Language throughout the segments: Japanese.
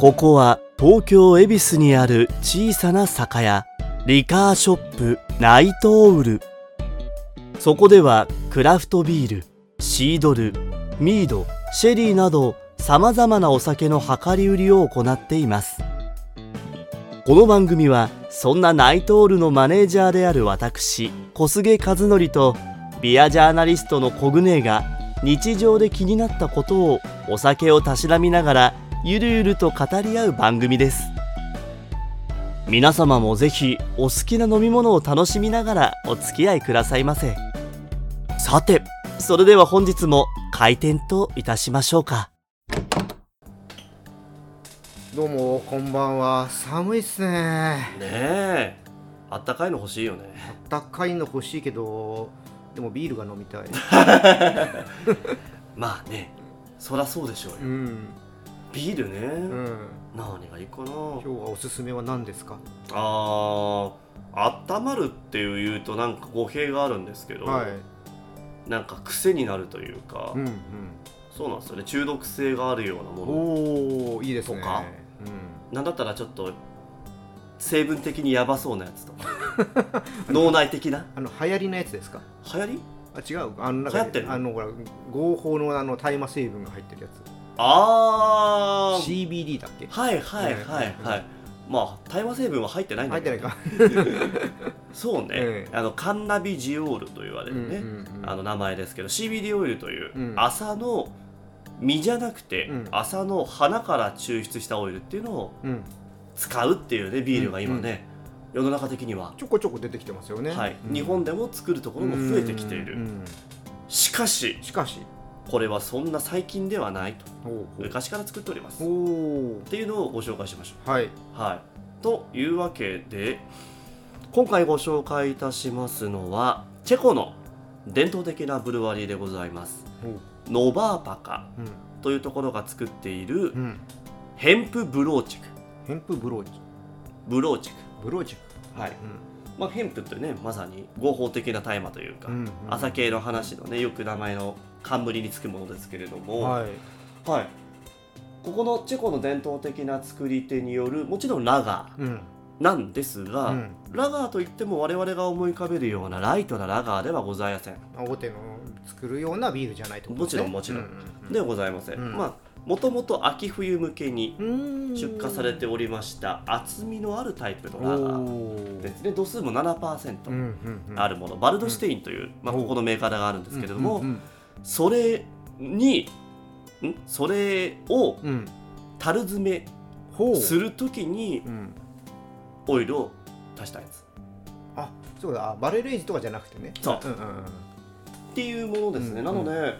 ここは東京恵比寿にある小さな酒屋リカーショップナイトオール。そこではクラフトビールシードルミードシェリーなどさまざまなお酒の量り売りを行っています。この番組はそんなナイトオールのマネージャーである私小菅和則とビアジャーナリストのコグネが日常で気になったことをお酒をたしなみながらゆるゆると語り合う番組です。皆様もぜひお好きな飲み物を楽しみながらお付き合いくださいませ。さてそれでは本日も開店といたしましょうか。どうもこんばんは。寒いっすね。ねえあったかいの欲しいよね。あったかいの欲しいけどでもビールが飲みたい。まあねそりゃそうでしょうよ。うんビールね、うん。何がいいかな。今日はおすすめは何ですか？あー温まるっていう言うとなんか語弊があるんですけど、はい。なんか癖になるというか、うんそうなんですよね。中毒性があるようなうんもの。おおいいですね。とか。なんだったらちょっと成分的にやばそうなやつとか。脳内的な？あの流行りのやつですか？流行り？あ違う。あのなんか流行ってんの？あのほら合法のあの大麻成分が入ってるやつあー。CBD だっけ？はいはいはいはい、まあ大麻成分は入ってないんだ入っけど、てないか。そうね、ええあのカンナビジオールと言われるね、うんうんうん。あの名前ですけど CBD オイルという、うん。朝の実じゃなくて、うん。朝の花から抽出したオイルっていうのをうん。使うっていうねビールが今ね、世の中的には、ちょこちょこ出てきてますよね。はい。うん。日本でも作るところも増えてきている、うんうん。しかししかしこれはそんな最近ではないと。昔から作っております。っていうのをご紹介しましょはい、うはい。というわけで今回ご紹介いたしますのはチェコの伝統的なブルワリーでございます。ノバーパカうん。というところが作っているうん、ヘンプブローチク。ヘンプブローチブローチク。ブローチはい。まあ、ヘンプってねまさに合法的な大麻というか、朝系の話のねよく名前の冠につくものですけれども、はい。はい。ここのチェコの伝統的な作り手によるもちろんラガうん。ーなんですが、うん。ラガーといっても我々が思い浮かべるようなライトなラガーではございません。大手の作るようなビールじゃないとね。もちろんもちうんではございません、うん。まあもともと秋冬向けにうん。出荷されておりました厚みのあるタイプのラガーおですね。度数も7%、うんうんうん。あるもの。バルドシュテインという、まあ、おここのメーカーがあるんですけれども、うんうんそれにん？それを樽詰めほう。するときにうん。オイルを足したやつ。あそうだ。あバレルエイジとかじゃなくてね。そう。んんうん。っていうものですね、うんなので、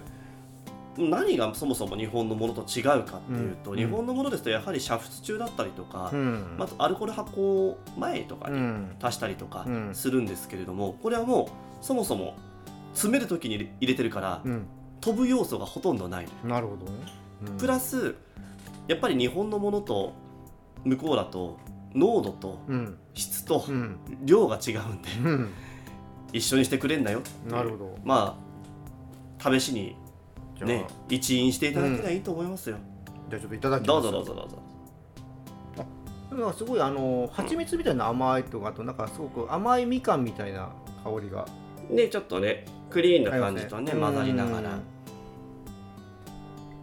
何がそもそも日本のものと違うかっていうと、うん日本のものですとやはり煮沸中だったりとか、うん。まずアルコール発酵前とかにうん。足したりとかうん。するんですけれどもこれはもうそもそも詰める時に入れてるから、うん。飛ぶ要素がほとんどないなるほど。ねうん。プラスやっぱり日本のものと向こうだと濃度とうん。質とうん。量が違うんで、うん。一緒にしてくれんなよ。なるほど。まあ試しにね一飲していただければいいと思いますよ、じゃあちょっといただきどうますぞどうぞどうぞ。なんかすごいあの蜂蜜みたいな甘いとかあとなんかすごく甘いみかんみたいな香りが。でちょっとねクリーンな感じとね混ざりながら。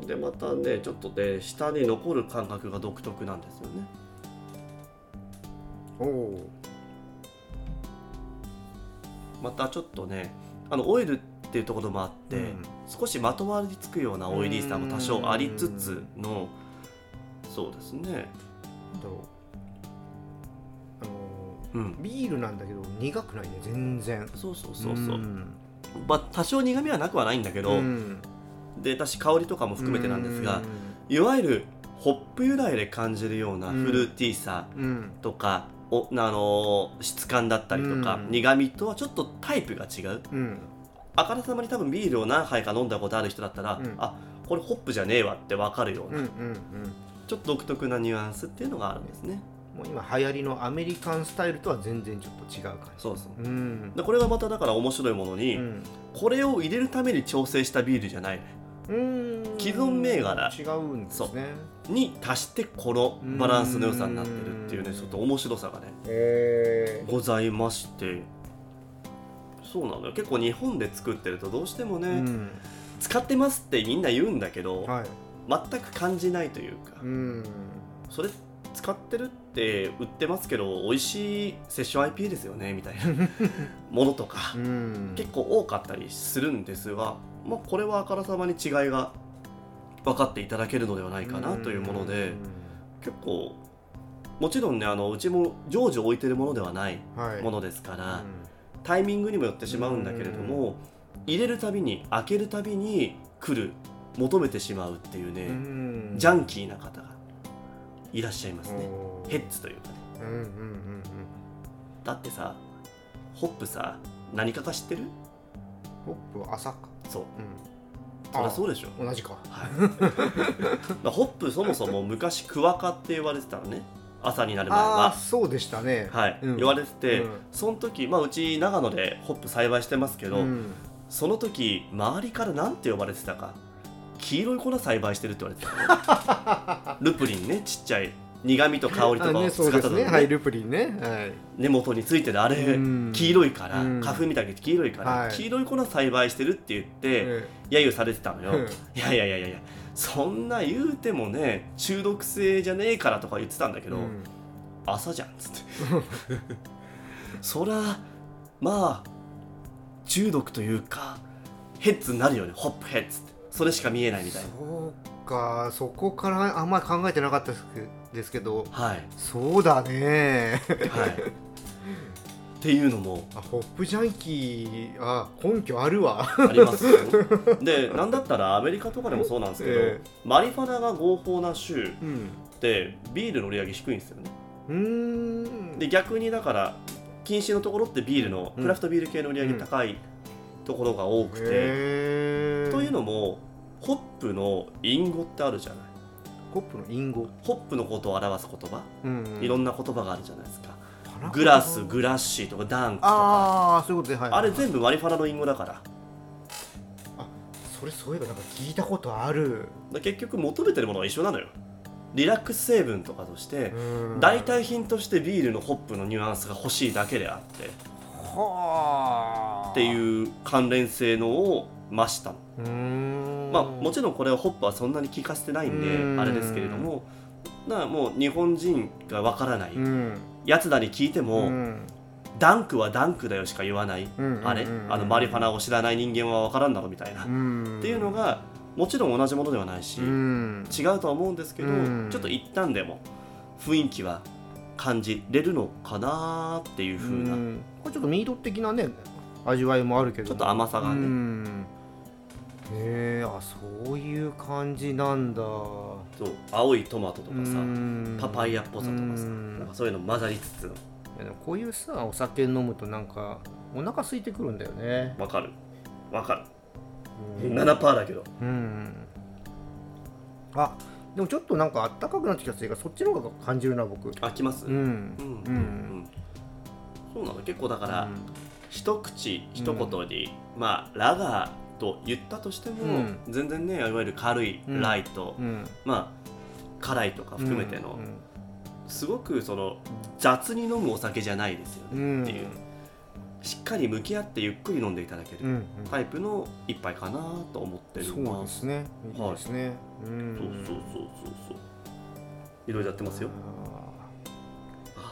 でまたねちょっとね下に残る感覚が独特なんですよね。おおまたちょっとねあのオイルっていうところもあって、うん。少しまとわりつくようなオイリーさも多少ありつつのそうですね。なんだろう？あのうん。ビールなんだけど苦くないね全然。そうそうそうそう、んまあ多少苦みはなくはないんだけど、うん。で私香りとかも含めてなんですが、いわゆるホップ由来で感じるようなうん。フルーティーさうん。とか、おあの質感だったりとか、うん。苦みとはちょっとタイプが違う。うん。あからさまに多分ビールを何杯か飲んだことある人だったら、うん。あこれホップじゃねえわって分かるような、うんうんうん。ちょっと独特なニュアンスっていうのがあるんですねもう今流行りのアメリカンスタイルとは全然ちょっと違う感じ。そうそう。うん。でこれがまただから面白いものに、うん。これを入れるために調整したビールじゃない。うーん。既存銘柄。違うんですね。に足してこのバランスの良さになってるっていうねうんちょっと面白さがね。へえございまして。そうなのよ。結構日本で作ってるとどうしてもね、うん。使ってますってみんな言うんだけど、はい。全く感じないというか、うん。それ使ってるって売ってますけど美味しいセッション IPA ですよねみたいな。ものとか。うん。結構多かったりするんですが、まあ、これはあからさまに違いが分かっていただけるのではないかなというもので。結構もちろんねあのうちも常時置いてるものではないはい。ものですから、うタイミングにもよってしまうんだけれども入れるたびに開けるたびに来る求めてしまうっていうね、ん。ジャンキーな方がいらっしゃいますね。ヘッズというかね。うんうんうんうん。だってさホップさ何かか知ってる？ホップは朝か。そう。うん。そりゃそうでしょ。同じか。はい、ホップそもそも昔クワカって言われてたのね。朝になる前は。そうでしたね。はい、うん。言われてて、うん。その時まあうち長野でホップ栽培してますけど、うん。その時周りから何て呼ばれてたか黄色い粉栽培してるって言われてた。の ルプリンねちっちゃい。苦味と香りとかを使ったのねね。はいルプリンね。はい。根元についてるあれ、うん。黄色いから、うん。花粉みたいに黄色いから、はい。黄色い粉栽培してるって言って、え揶揄されてたのよ、いやいやいやいや。そんな言うてもね中毒性じゃねえからとか言ってたんだけど、うん。朝じゃんっつって。そらまあ中毒というかヘッズになるよね。ホップヘッズってそれしか見えないみたいな。そうかそこからあんまり考えてなかったですけど。はい。そうだね。はい。っていうのも。あホップジャンキーあ根拠あるわ。ありますよ。でなんだったらアメリカとかでもそうなんですけど、えマリファナが合法な州っうん。てビールの売り上げ低いんですよね。うーん。で逆にだから禁止のところってビールのうん。クラフトビール系の売り上げ高いところが多くて、というのもホップの隠語ってあるじゃない。ホップの隠語、ホップのことを表す言葉、うんいろんな言葉があるじゃないですか。なグラスグラッシーとかダンクとか。ああそういうことではいあれ全部マリファナの隠語だから。それそういえばなんか聞いたことある。だ結局求めてるものは一緒なのよ。リラックス成分とかとしてうん。代替品としてビールのホップのニュアンスが欲しいだけであって。はあっていう関連性のを増したの。まあもちろんこれはホップはそんなに効かせてないんうん。であれですけれどもだからもう日本人がわからない。うん。やつらに聞いてうもん。ダンクはダンクだよしか言わない。うんあれうんあのマリファナを知らない人間はわからんだろみたいな。っうん。ていうのがもちろん同じものではないしうん。違うとは思うんですけどうん。ちょっと一旦でも雰囲気は感じれるのかなっていう風な。うん。これちょっとミート的なね味わいもあるけど。ちょっと甘さがうねん。へえあそういう感じなんだ。そう青いトマトとかさうん。パパイヤっぽさとかさうん。なんかそういうの混ざりつつこういうさお酒飲むとなんかお腹空いてくるんだよね。わかる。わかる。うん。7%だけど。うん。あでもちょっとなんかあったかくなってきたせいかそっちの方が感じるな僕。あきます？うん。うん。ううん。んそうなの結構だから一口一言にまあラガーと言ったとしてもうん。全然ねいわゆる軽いうん。ライトうん。まあ辛いとか含めてのうん。すごくその雑に飲むお酒じゃないですようねん。っていう。しっかり向き合ってゆっくり飲んでいただけるうん。うん。タイプの一杯かなと思ってるそうですね。いいですねうん。そうそうそうそうそう。いろいろやってますよ。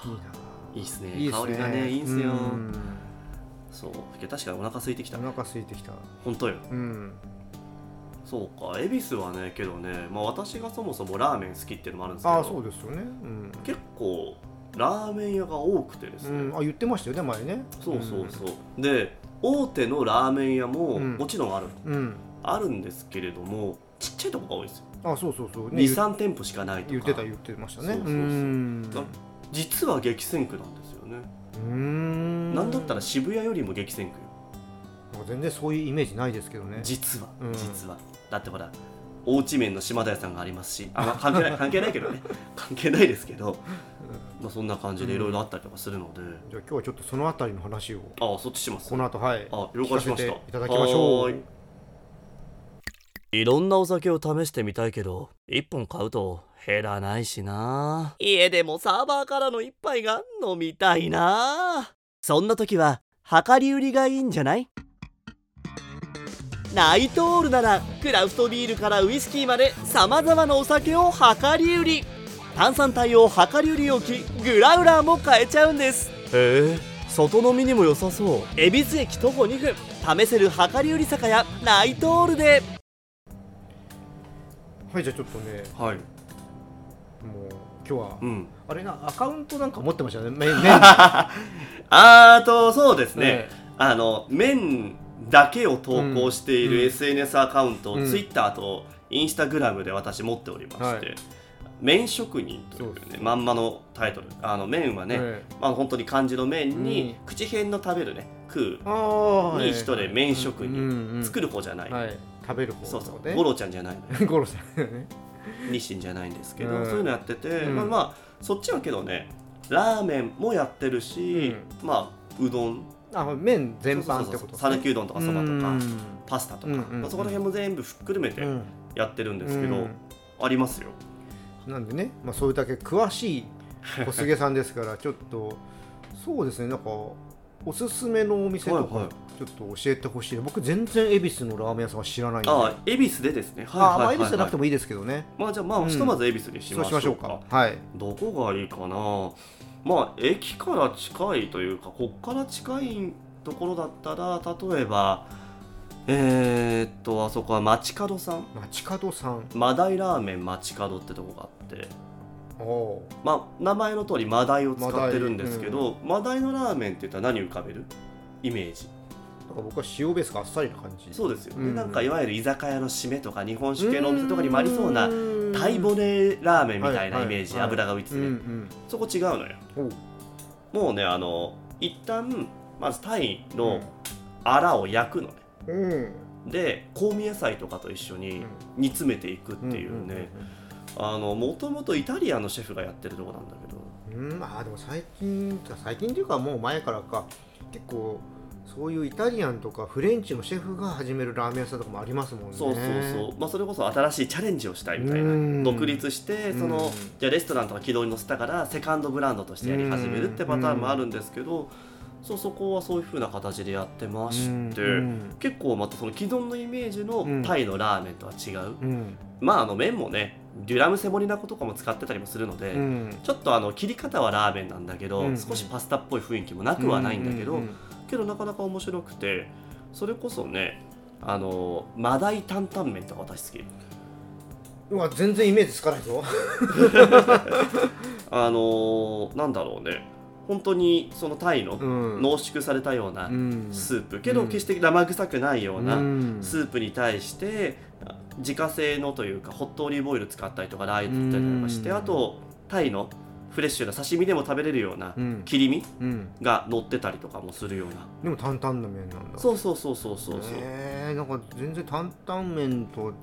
いいないいっすね。いいですね。香りがねいいんすよ。うん。そう。確かにお腹空いてきた。お腹空いてきた。本当よ。うん。そうか。恵比寿はねけどね、まあ、私がそもそもラーメン好きっていうのもあるんですけどああそうですよね。うん。結構ラーメン屋が多くてですね、うん。あ言ってましたよね前ね。そうそうそう、で大手のラーメン屋もうん。もちろんある、うんうん。あるんですけれどもちっちゃいとこが多いですよ、あそうそうそう。ね23店舗しかないとか。言ってた言ってましたね。そうそうそう。うん。あ実は激戦区なんですよね、うん。なんだったら渋谷よりも激戦区全然そういうイメージないですけどね。実は、うん。実は。だってほらおうち麺の島田屋さんがありますし。あ、まあ、関係ない関係ないけどね。関係ないですけど、まあ、そんな感じでいろいろあったりとかするので、じゃあ今日はちょっとそのあたりの話を。あそっちします？この後はい。あ了解しました。いただきましょういいろんなお酒を試してみたいけど1本買うと減らないしな。家でもサーバーからの一杯が飲みたいな。そんな時は量り売りがいいんじゃない？ナイトオールならクラフトビールからウイスキーまでさまざまなお酒を量り売り。炭酸帯を量り売り置きグラウラーも買えちゃうんです。へえ外飲みにも良さそう。恵比寿駅徒歩2分。試せる量り売り酒屋ナイトオールではいじゃあちょっとねはい。もう今日は、うん。あれなアカウントなんか持ってましたよね麺 麺。あーとそうですね、ねあの麺だけを投稿しているうん。SNS アカウントを、うん。ツイッターとインスタグラムで私持っておりまして、はい。麺職人というねまんまのタイトル。あの麺はね、えまあ、本当に漢字の麺に、うん。口辺の食べるね食う。に一で麺職人、うんうん。作る方じゃない、はい食べる方そうそう、ねゴロちゃんじゃないのよ。ゴロさんね。日清じゃないんですけど、うん。そういうのやってて、うん。まあまあそっちはけどねラーメンもやってるし、まあうどん。あ麺全般ってこと讃岐うどんとかそばとかうん。パスタとか、うんうんうん。まあ、そこら辺も全部ふっくるめてうん。やってるんですけど、うん。ありますよ。なんでね、まあ、それだけ詳しい小菅さんですからちょっとそうですねなんかおすすめのお店とかはいはい。ちょっと教えてほしい、僕全然恵比寿のラーメン屋さんは知らないんで。ああ恵比寿でですね。あまあはい恵比寿じゃなくてももいいですけどね、まあじゃあまあ、うんひとまず恵比寿にしましょうか。しましょうか。はい。どこがいいかな。まあ駅から近いというかこっから近いところだったら例えばえー、っとあそこは街角さん。街角さん。マダイラーメン街角ってとこがあってまあ名前の通りマダイを使ってるんですけどマダイ,、のラーメンって言ったら何浮かべる？イメージ。なんか僕は塩ベースがあっさりな感じ。そうですよ。ね、うん。なんかいわゆる居酒屋の締めとか日本酒系のお店とかにもありそうなタイ骨ラーメンみたいなはいイメージ、はい油が浮いてて、うんうんそこ違うのよ。もうねあの一旦まずタイのアラを焼くのね、うん。で香味野菜とかと一緒に煮詰めていくっていうね、あのもともとイタリアンのシェフがやってるとこなんだけど。うんあでも最近最近っていうかもう前からか。結構そういうイタリアンとかフレンチのシェフが始めるラーメン屋さんとかもありますもんね。そうそうそう、まあ、それこそ新しいチャレンジをしたいみたいな。うん。独立してそのうん。じゃあレストランとか軌道に乗せたからセカンドブランドとしてやり始めるってパターンもあるんですけどそうそこはそういう風な形でやってまして、うん。結構またその既存のイメージのタイのラーメンとは違う、うん。まああの麺もねデュラムセモリナ粉とかも使ってたりもするので、うん。ちょっとあの切り方はラーメンなんだけど、うん。少しパスタっぽい雰囲気もなくはないんだけど、うんけどなかなか面白くてそれこそねあのマダイ担々麺とか私好き。うわ全然イメージつかないぞ。あのなんだろうね。本当にそのタイのうん。濃縮されたようなうん。スープ、けど決して生臭くないようなうん。スープに対して自家製のというかホットオリーブオイル使ったりとかラー油使ったりとかしてうん。あとタイのフレッシュな刺身でも食べれるようなうん。切り身うんが乗ってたりとかもするような。でも担々の麺なんだ。そうそうそうそうそうそう、えー、なんか全然担々麺と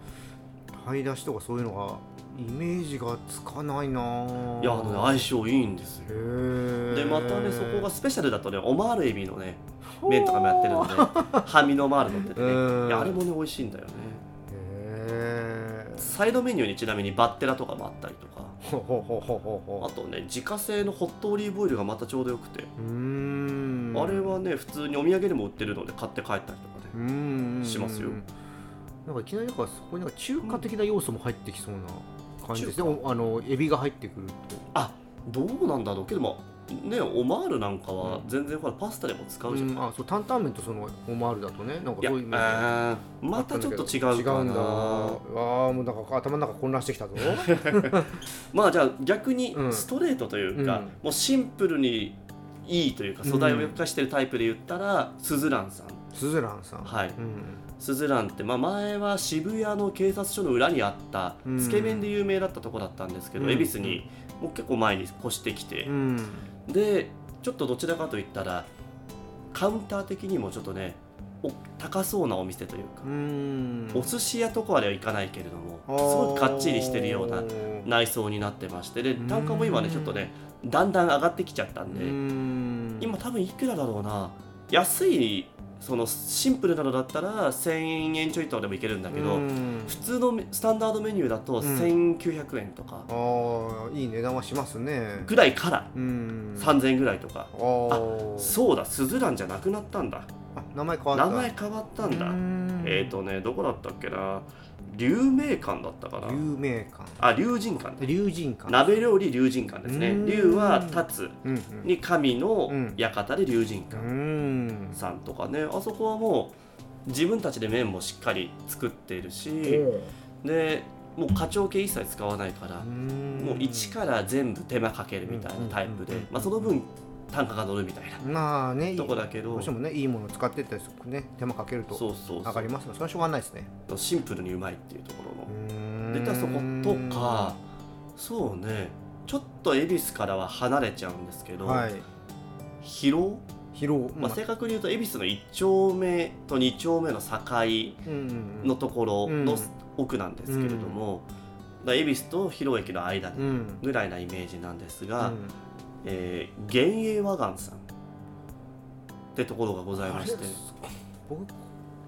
鯛出しとかそういうのがイメージがつかないなぁ。いやあのね相性いいんですよ。でまたねそこがスペシャルだとねオマールエビのね麺とかもやってるので ハミのマール乗っててね。あれもね美味しいんだよねへー。サイドメニューにちなみにバッテラとかもあったりとか。あとね自家製のホットオリーブオイルがまたちょうどよくて、あれはね普通にお土産でも売ってるので買って帰ったりとかうね、しますよ。なんかいきなりなんかそこになんか中華的な要素も入ってきそうな感じですで中もあのエビが入ってくると。あどうなんだろう。けどまあねオマールなんかは全然ほらパスタでも使うじゃん、うん、あそう担々麺とそのオマールだとね。なんかそういうまたちょっと違うかな。違うんだ。ああもうなんか頭の中混乱してきたぞ。まあじゃあ逆にうん。ストレートというか、うん。もうシンプルにいいというか素材を生かしてるタイプで言ったら、スズランさん。スズランさん。はい。うん。スズランって、まあ、前は渋谷の警察署の裏にあったうん。つけ麺で有名だったとこだったんですけど、うん。恵比寿にもう結構前に越してきてう、んでちょっとどちらかといったらカウンター的にもちょっとねお高そうなお店というか、うん。お寿司屋とかまではいかないけれどもすごいかっちりしてるような内装になってましてで単価も今ねちょっとねだんだん上がってきちゃったんで、うん。今多分いくらだろうな安いそのシンプルなのだったら1000円ちょいとかでもいけるんだけど、うん。普通のスタンダードメニューだとん。1900円とか。ああいい値段はしますね。ぐらいからうん。3000円ぐらいとか、あー。そうだスズランじゃなくなったんだ。あ名前変わった。名前変わったんだ。うん。えっ、ー、とねどこだったっけな。龍明館だったかな。有名館。あ龍神館だ龍神館。鍋料理龍神館ですね。うん。龍は立つに神のうん。館で龍神う館んさんとかねあそこはもう自分たちで麺もしっかり作っているしでもう課長系一切使わないからもう一から全部手間かけるみたいなタイプでまあその分単価が乗るみたいなまあねとこだけどどうしてもねいいものを使ってったりするね手間かけるとそうそうそ上がりますよ。それはしょうがないですね。うシンプルにうまいっていうところのででたそことかそうねちょっと恵比寿からは離れちゃうんですけど、はい。広尾、疲労まあ、正確に言うと恵比寿の1丁目と2丁目の境うんのところのうん奥なんですけれども、だから恵比寿と広尾駅の間うんうんぐらいなイメージなんですが、うん。えー幻影和岩さんってところがございまして。僕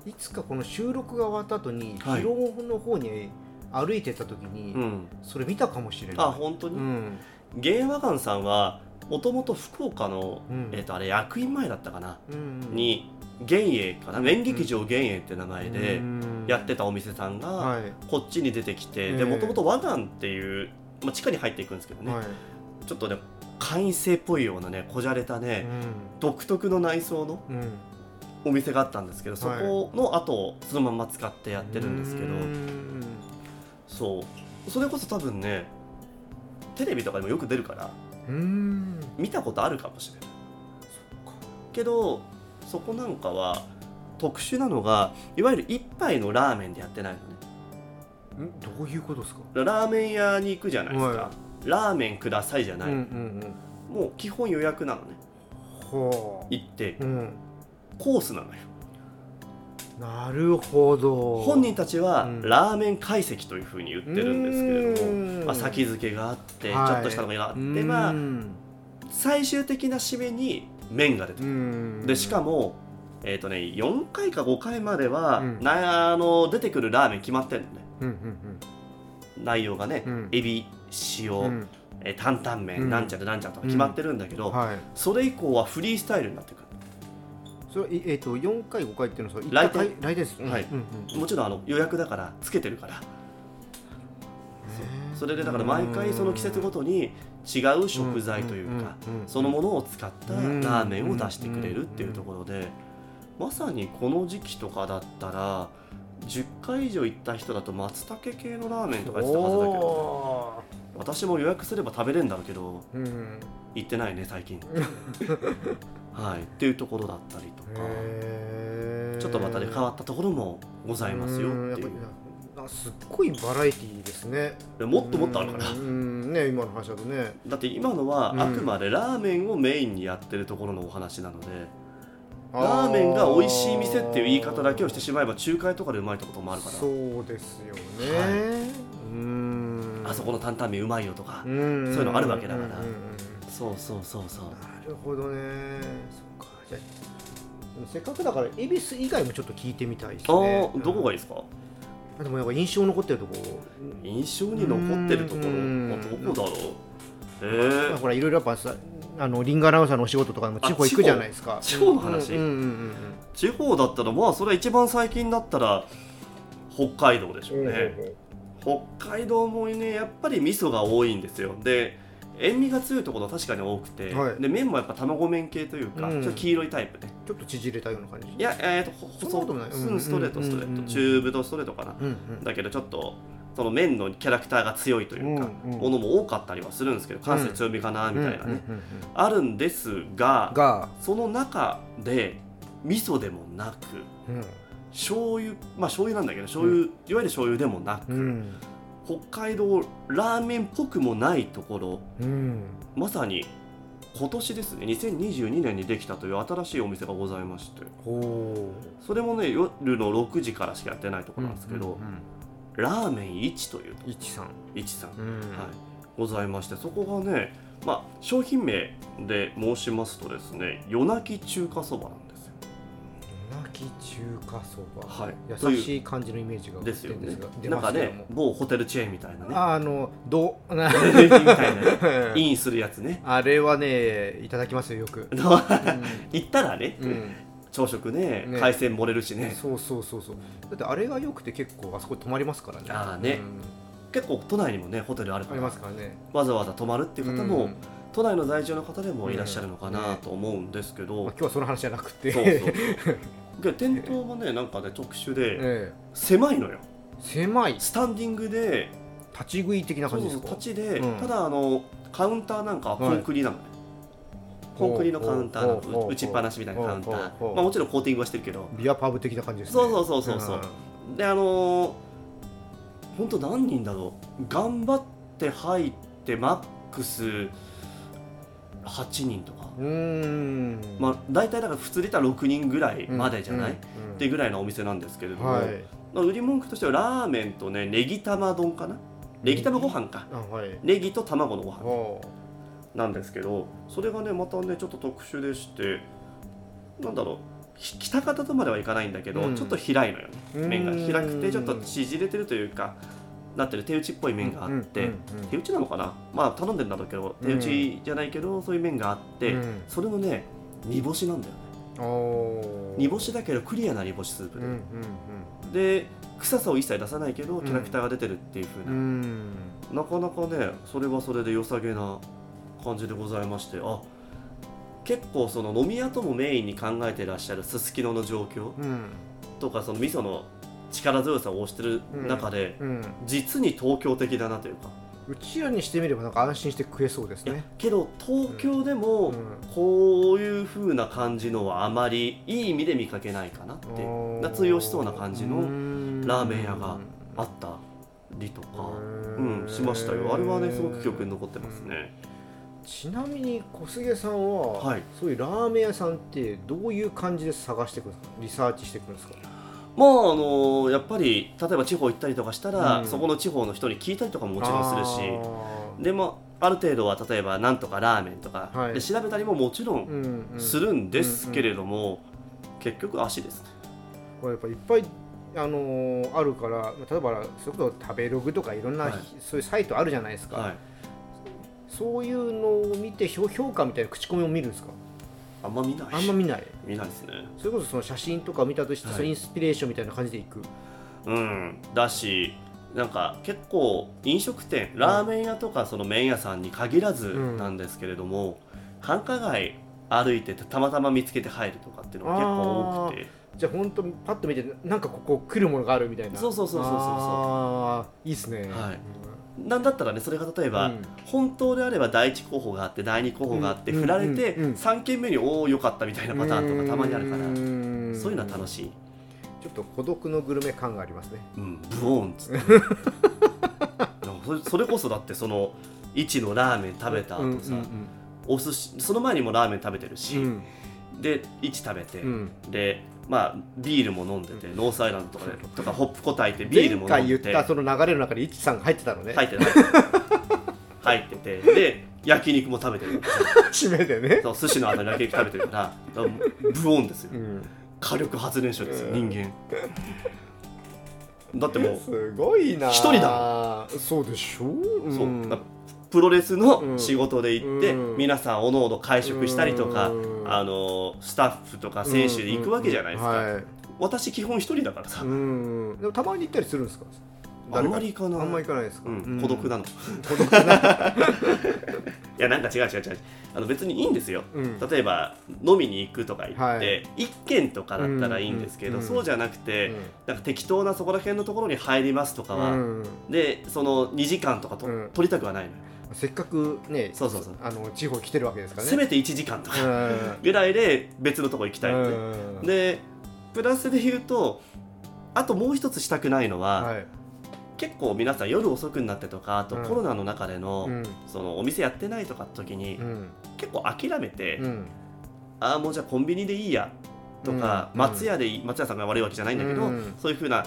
いつかこの収録が終わった後にはい。広尾の方に歩いてた時に、うん、それ見たかもしれない。あ本当に、うん。幻影和岩さんはもともと福岡の、うん。えー、とあれ役員前だったかな、うんに幻影かな面劇場幻影って名前でうん。やってたお店さんがはい。こっちに出てきて、ええ。でもともと和岩っていう、まあ、地下に入っていくんですけどね、はい。ちょっとね会員制っぽいようなねこじゃれたね、独特の内装のうん。うんお店があったんですけどそこの後をそのまま使ってやってるんですけど、うんそう。それこそ多分ねテレビとかでもよく出るからうん見たことあるかもしれない。けどそこなんかは特殊なのがいわゆる一杯のラーメンでやってないのね。ん？どういうことですか？ラーメン屋に行くじゃないですか、はラーメンくださいじゃない、うんうんもう基本予約なのね。行って。あうん。コースなのよなるほど。本人たちはうん。ラーメン懐石というふうに言ってるんですけれども、うん。まあ、先付けがあってちはい。ょっとしたのがあって、まあうん。最終的な締めに麺が出てくるうん。でしかもえーとね、4回か5回までは、うん。なあの出てくるラーメン決まってるのね。うんうん内容がね、うん。エビ塩、えー担々麺、うん。なんちゃらなんちゃらとか決まってるんだけど、はい。それ以降はフリースタイルになってくるそれいえっ、と4回5回っていうのは来店。来店ですはい。うんうんもちろんあの予約だからつけてるから。それでだから毎回その季節ごとに違う食材というかそのものを使ったラうんーメンを出してくれるっていうところでまさにこの時期とかだったら10回以上行った人だと松茸系のラーメンとか言ってたはずだけどお私も予約すれば食べれるんだろうけど行ってないね最近 はい。っていうところだったりとか。ちょっとまたね変わったところもございますよっていう。すっごいバラエティーですね。でもっともっとあるから。ね今の話だとね。だって今のはうん。あくまでラーメンをメインにやってるところのお話なので、ラーメンが美味しい店っていう言い方だけをしてしまえば仲介とかでうまいところもあるから。そうですよね、はい。うん。あそこの担々麺うまいよとか、そういうのあるわけだから。なそうそうそうそう。るほどね。そっか。じゃせっかくだから恵比寿以外もちょっっと聞いてみたいですあね。あどこがいいいですか？でもやっぱ印象残ってるとこ。印象に残ってるところ。うん。あどこだろう？えまあー、ほらいろいろやっぱさあのリングアナウンサーのお仕事とかでも地方行くじゃないですか。地方の話。うんうんうんうん。地方だったらまあそれは一番最近だったら北海道でしょうね、北海道もねやっぱり味噌が多いんですよ。で塩味が強いところは確かに多くて、はい。で麺もやっぱ卵麺系というか、うん。ちょっと黄色いタイプでちょっと縮れたような感じ。いやえー、とほそんない。うん。ストレートうんストレート、うんうん中太ストレートかな、うんうん。だけどちょっとその麺のキャラクターが強いというか、うんうんものも多かったりはするんですけど関西強みかなみたいなね、うんうんうんうん。あるんですがが、その中で味噌でもなく醤油まあ醤油なんだけど醤油、いわゆる醤油でもなく、うん北海道ラーメンっぽくもないところ。うん。まさに今年ですね2022年にできたという新しいお店がございまして。ほそれもね夜の6時からしかやってないところなんですけど、ラーメン一というと一さん、一さん、うん。はい、ございましてそこがね、まあ、商品名で申しますとですね夜泣き中華そばなんですよき中華そば、はい。優しい感じのイメージが浮ですよね。いてるんですが出なんかね某ホテルチェーンみたいなね。ああのどみたいな インするやつね。あれはねいただきますよよく、行ったらねうん。うん朝食ねね。海鮮盛れるしね。そうそうそうそう。だってあれがよくて結構あそこ泊まりますからね。あーね。うん。結構都内にもねホテルあるありからますからね。わざわざ泊まるっていう方も、うん。都内の在住の方でもいらっしゃるのかうん。なと思うんですけど、まあ、今日はその話じゃなくて。そうそうで店頭もねなんかね特殊でええ。狭いのよ。狭い。スタンディングで立ち食い的な感じですか？そう立ちで、うん。ただあのカウンターなんかはコンクリなのね、コンクリのカウンターのほうほうほう打ちっぱなしみたいなカウンタほうほうほう。ーまあもちろんコーティングはしてるけど。ビアパブ的な感じですね。そうそうそうそうそう。であのー、本当何人だろう。頑張って入ってマックス8人とか、まあ大体だから普通で言ったら6人ぐらいまでじゃない、うん。ってぐらいのお店なんですけれども、はい。まあ売り文句としてはラーメンとねネギ玉丼かな？ネギ？玉ご飯か。あはい。ネギと卵のご飯おなんですけどそれがねまたねちょっと特殊でしてなんだろう。ひ北方とまではいかないんだけど、うん。ちょっと開いのよね。うん。麺が開くてちょっと縮れてるというかなってる手打ちっぽい麺があって、手打ちなのかな？まあ頼んでんだろうけど手打ちじゃないけど、そういう麺があって、うん。それのね煮干しなんだよね。煮干しだけどクリアな煮干しスープうんで、うん。で臭さを一切出さないけどキャラクターが出てるっていう風な、うんうん。なかなかねそれはそれで良さげな感じでございましてあ結構その飲み屋ともメインに考えてらっしゃるすすきのの状況うん。とかその味噌の力強さを推してる中で、うん実に東京的だなというか。うちらにしてみればなんか安心して食えそうですね。けど東京でもうんこういう風な感じのはあまりいい意味で見かけないかなっていう。夏用しそうな感じのラーメン屋があったりとか、うん、しましたよ。あれはねすごく記憶に残ってますね。ちなみに小菅さんは、はい。そういうラーメン屋さんってどういう感じで探していくんですか？リサーチしていくんですか？まああのやっぱり例えば地方行ったりとかしたら、うん。そこの地方の人に聞いたりとかももちろんするしあでもある程度は例えばなんとかラーメンとか、はい。で調べたりももちろんするんですけれども、結局足です。ねこれやっぱいっぱいあのーあるから例えばそれこそ食べログとかいろんな、はい。そういうサイトあるじゃないですか、はい。そういうのを見て評評価みたいな口コミを見るんですか？あんま見ない。あんま見ない。見ないですね。それこそその写真とか見たとして、はい。そのインスピレーションみたいな感じでいく？うん。だしなんか結構飲食店ラーメン屋とかその麺屋さんに限らずうんなんですけれども、繁華街歩いててたまたま見つけて入るとかっていうのが結構多くて。じゃあ本当パッと見てなんかここ来るものがあるみたいな。そうそうそうそうそうそう。いいっすね。はいなんだったらねそれが例えば、うん。本当であれば第一候補があって第二候補があって、うん。振られて、うん。うん。3軒目におおよかったみたいなパターンとかたまにあるから。うんそういうのは楽しい、ちょっと孤独のグルメ感がありますね。うん、ブオーンっつって。それこそだってその一のラーメン食べた後さ、お寿司その前にもラーメン食べてるし、うん。で1食べて、うん。でまあビールも飲んでて、ノースアイランドとかでとかホップこたいてビールも前回言飲んでってたその流れの中でイチさんが入ってたのね。入ってない。入っててで焼肉も食べてる。締めでね。そう寿司の後に焼肉食べてるからブオンですよ。うん。火力発電所ですようん。人間。だってもうすごいな。一人だ。そうでしょ？う。そう、プロレスの仕事で行って、うん。皆さんおのおの会食したりとか、うんあのスタッフとか選手で行くわけじゃないですか、はい。私基本一人だからさ、うんでもたまに行ったりするんですか？あんまり行かない。あんまり行かないですか、うん、孤独なの、い 孤独な。やなんか違う違う違う。あの別にいいんですよ。うん。例えば飲みに行くとか言って、はい。一軒とかだったらいいんですけど、うんそうじゃなくて、なんか適当なそこら辺のところに入りますとかは、うんでその2時間とかと、うん。取りたくはないのよ、せっかくねそうそうそう。あの地方来てるわけですからね。せめて1時間とかうん。ぐらいで別のとこ行きたいって、うん。でプラスで言うとあともう一つしたくないのは、はい。結構皆さん夜遅くになってとかあとうん。コロナの中での,、うん。そのお店やってないとか時に、うん。結構諦めて、うん。ああもうじゃあコンビニでいいやとか、うん。松屋でいい松屋さんが悪いわけじゃないんだけど、うん。そういうふうな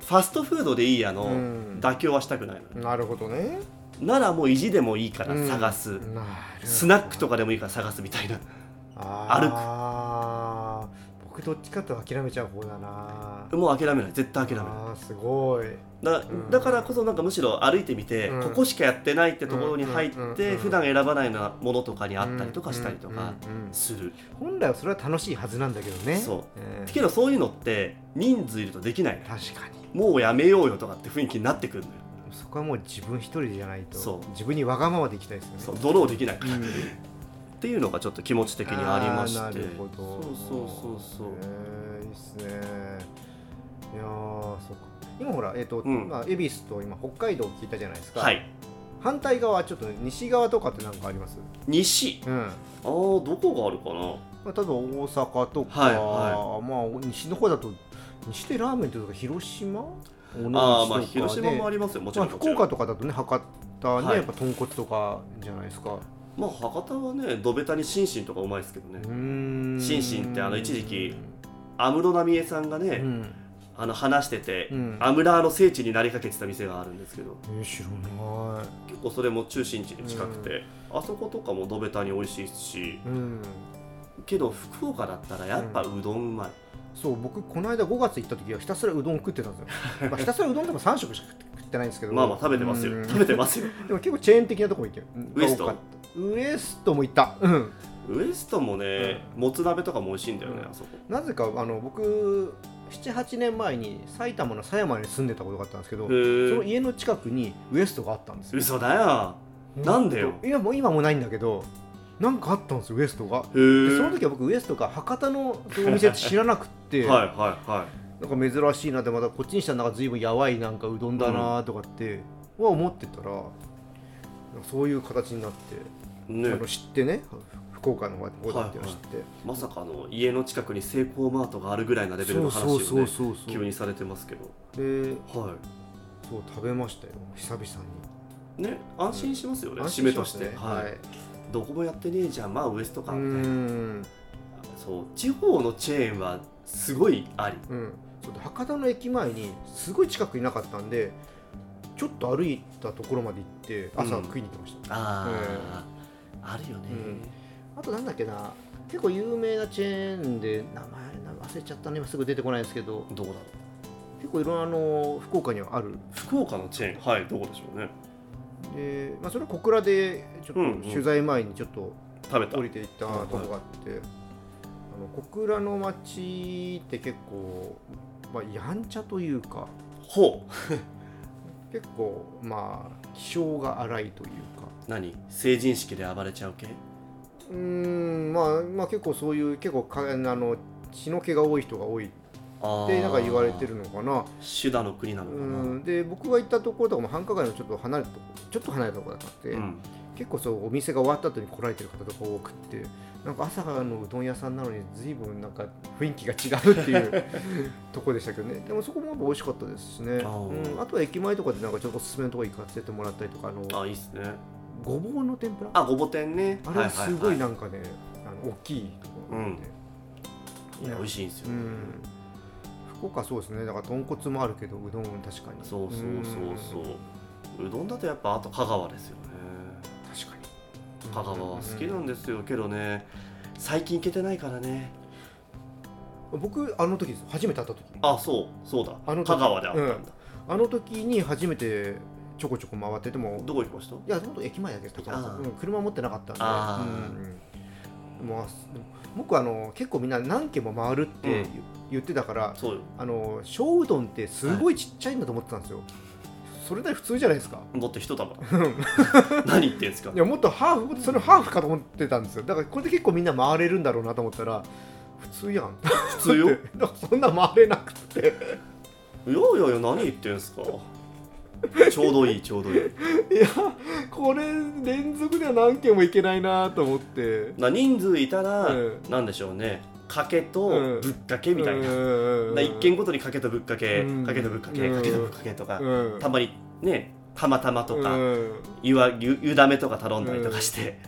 ファストフードでいいやのうん。妥協はしたくないの、なるほどねならもう意地でもいいから探す、なるほど。スナックとかでもいいから探すみたいな。あー。僕どっちかと諦めちゃう方だな。もう諦めない。絶対諦めない。すごい。だん。だからこそなんかむしろ歩いてみて、うん。ここしかやってないってところに入うんうんうんうん。って普段選ばないようなものとかにあったりとかしたりとかうんうんうんする。本来はそれは楽しいはずなんだけどね。そう。えーけどそういうのって人数いるとできない。確かに。もうやめようよとかって雰囲気になってくるのよそこはもう自分一人じゃないとそう。自分にわがままでいきたいですよね。そうドローできないから、うん。っていうのがちょっと気持ち的にありまして。あーなるほど。そうそうそうそう。えーいいっすね。いやーそうか。今ほらえっ、と、うん。まあ恵比寿と今北海道聞いたじゃないですか、はい。反対側ちょっと西側とかって何かあります？西？うん。あーどこがあるかな？まあ、例えば大阪とか、はいはまあ西の方だと西でラーメンっていうと広島？あーまあ広島もありりますよ。もちまあ、ろんもちろん、福岡とかだとね博多ね、はい。やっぱ豚骨とかじゃないですか。まあ博多はねどべたにシンシンとかうまいですけどね、シンシンってあの一時期安室奈美恵さんがね、うん。あの話してて、うん。アムラーの聖地になりかけてた店があるんですけど。えー、知らない。結構それも中心地に近くて、あそことかもどべたに美味しいしうん。けど福岡だったらやっぱうどんうまい、そう僕この間5月行った時はひたすらうどん食ってたんですよ、まあ、ひたすらうどんでも3食しか食ってないんですけど。まあまあ食べてますよ、うん。食べてますよ。でも結構チェーン的なとこも行ってウエスト？ウエストも行った。うん。ウエストもね、もつ鍋とかも美味しいんだよね、うん。あそこ。なぜかあの僕78年前に埼玉の狭山に住んでたことがあったんですけどへそのえ家の近くにウエストがあったんですよ。嘘だよ。なんでよ。今も今もないんだけどなんかあったんですよウエストが。その時は僕ウエストが博多のお店って知らなくって、はいはいはなんか珍しいなってまたこっちにしたらなんか随分やばいなんかうどんだなとかっては思ってたら、そういう形になって、いね。あの知ってね福岡の方だっていうのを知って、まさかの家の近くにセイコーマートがあるぐらいなレベルの話をそうそうねそうそう。急にされてますけど。ではそう食べましたよ久々に。いね安心しますよね、締めとして、すねはいどこもやってねえじゃんまあウエストかうみたいな、ん。そう地方のチェーンはすごいあり。うん。そうで博多の駅前にすごい近くになかったんでちょっと歩いたところまで行って朝うん。食いに行ってました、ああ、あるよね、あとなんだっけな結構有名なチェーンで名前忘れちゃったね。今すぐ出てこないんですけど。どこだろう。結構いろんなあの福岡にはある。福岡のチェーン？はいどこでしょうねで、まあ、それは小倉でちょっうんうん。と取材前にちょっと食べた。降りていったとこがあって、あの小倉の町って結構、まあ、やんちゃというかほう。結構まあ気性が荒いというか。何？成人式で暴れちゃう系？うーんまあまあ結構そういう結構かあの血の気が多い人が多いっあてなんか言われてるのかな。シュダの国なのかな。うん。で僕が行ったところとかも繁華街のちょっと離れたとこちょっと離れたところだったんで、うん。結構そうお店が終わった後に来られてる方とか多くってなんか朝のうどん屋さんなのに随分なんか雰囲気が違うっていう とこでしたけどね。でもそこも美味しかったですしね。あー。うん、あとは駅前とかでなんかちょっとおすすめのとこ行かせてもらったりとかあのあいいっすね。ごぼうの天ぷら？あごぼ天ね。あれはすごいななんかね、あの大きいところなんで、いや美味しいんですよ、うん福岡そうですね。だから豚骨もあるけどうどん確かに。そうそうそうそう。うどんだとやっぱあと香川ですよね。確かに。香川は好きなんですよけどね。最近行けてないからね。僕あの時です。初めて会った時。あそうそうだ。あの時。香川であったんだ、あの時に初めてちょこちょこ回っててもどこ行きました？いや本当駅前だけど車持ってなかったんで。あうんうん、もう僕あの結構みんな何軒も回るって言,、ってたからそうよ。あの小うどんってすごいちっちゃいんだと思ってたんですよ、それなり普通じゃないですか。だって一玉だ 何言ってんすか。いやもっとハーフそれハーフかと思ってたんですよ。だからこれで結構みんな回れるんだろうなと思ったら普通やん。普通よ。そんな回れなくて。いやいや何言ってんすかちょうどいいちょうどいい。いやこれ連続では何件もいけないなと思って。な人数いたら、うん。なんでしょうね。かけとうん。ぶっかけみたいな、うんな一軒ごとにかけとぶっかけ、うん。かけとぶっかけ、うん。かけとぶっかけとか、うん。たまにねたまたまとか、うん。ゆわゆゆだめとか頼んだりとかして、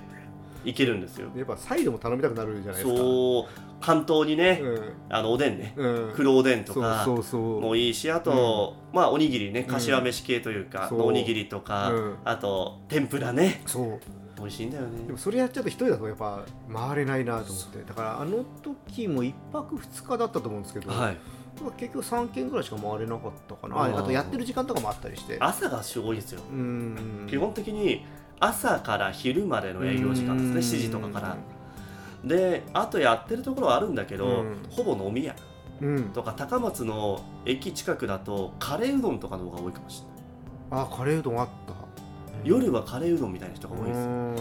いけるんですよ。やっぱサイドも頼みたくなるじゃないですか。そう。関東にね、うん。あのおでんね。うん。黒おでんとかそうそうそう。もいいしあと、まあおにぎりね柏飯系というか、そう。おにぎりとか、うん。あと天ぷらね。そう。美味しいんだよね。でもそれやっちゃうと一人だとやっぱ回れないなと思って。だからあの時も1泊2日だったと思うんですけど、はい。結局3軒ぐらいしか回れなかったかなあとやってる時間とかもあったりして朝がすごいですよ、うん基本的に朝から昼までの営業時間ですね。7時とかから。であとやってるところはあるんだけど、うん。ほぼ飲み屋うん。とか高松の駅近くだとカレーうどんとかの方が多いかもしれない。あカレーうどんあった。夜はカレーうどんみたいな人が多いですよ。うん。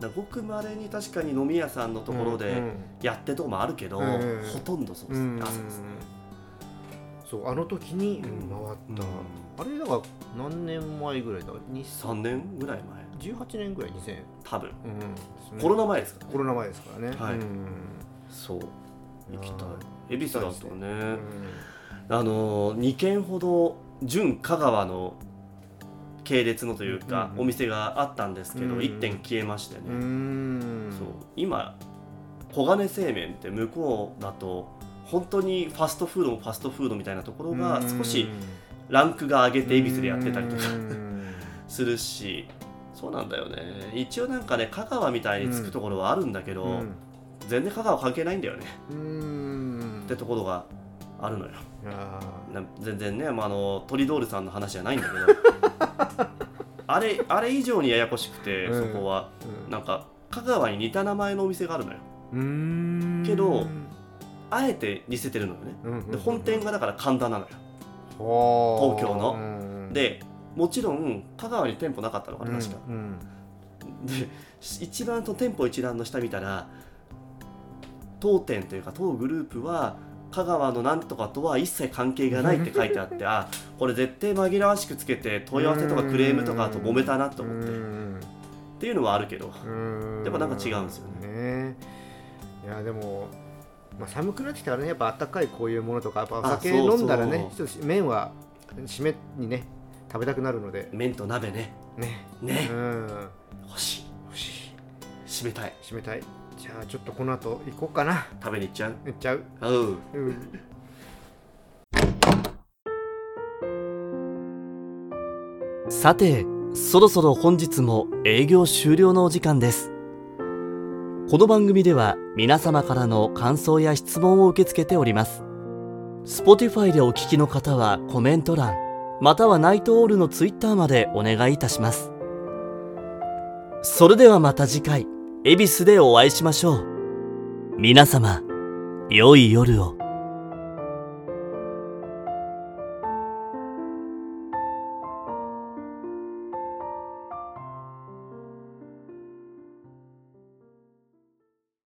だごくまれに確かに飲み屋さんのところでうん。やってるとこもあるけど、うん。ほとんどそうですうん。ね朝ですね。そうあの時に回った、うん。あれだから何年前ぐらいだ？3年ぐらい前18年ぐらい2000、多分。うん、コロナ前ですからね。コロナ前ですからね。はい。うん。そう。行きたあい恵比寿だとね。うんあの2軒ほど純香川の系列のというか、うんお店があったんですけど、うん1店消えましてね、うーん。そう。今黄金製麺って向こうだと本当にファストフードもファストフードみたいなところが少しランクが上げて恵比寿でやってたりとかうん。するしそうなんだよね。一応なんかね香川みたいにつくところはあるんだけど、うん。全然香川関係ないんだよね、うん。ってところがあるのよ。全然ね、まあ、あのトリドールさんの話じゃないんだけど。あれあれ以上にややこしくて、うん。そこは。ーなんか香川に似た名前のお店があるのよ。けどあえて似せてるのよね。うんうんうんで本店がだから神田なのよ。はあ東京の。うん。でもちろん香川に店舗なかったのかな確か、うんで一番と店舗一覧の下見たら当店というか当グループは香川のなんとかとは一切関係がないって書いてあって あこれ絶対紛らわしくつけて問い合わせとかクレームとかと揉めたなと思って。っうん。ていうのはあるけどうん。やっぱなんか違うんですよね。いやでも、まあ、寒くなってきたらねやっぱあったかいこういうものとかやっぱおあ酒飲んだらねちょっと麺は締めにね食べたくなるので。麺と鍋ね。ね。ね。うん。欲しい。欲しい。締めたい。締めたい。じゃあちょっとこの後行こうかな。食べに行っちゃう？行っちゃう。うん。うん。さてそろそろ本日も営業終了のお時間です。この番組では皆様からの感想や質問を受け付けております。Spotify でお聞きの方はコメント欄またはナイトオールのツイッターまでお願いいたします。それではまた次回恵比寿でお会いしましょう。皆様良い夜を。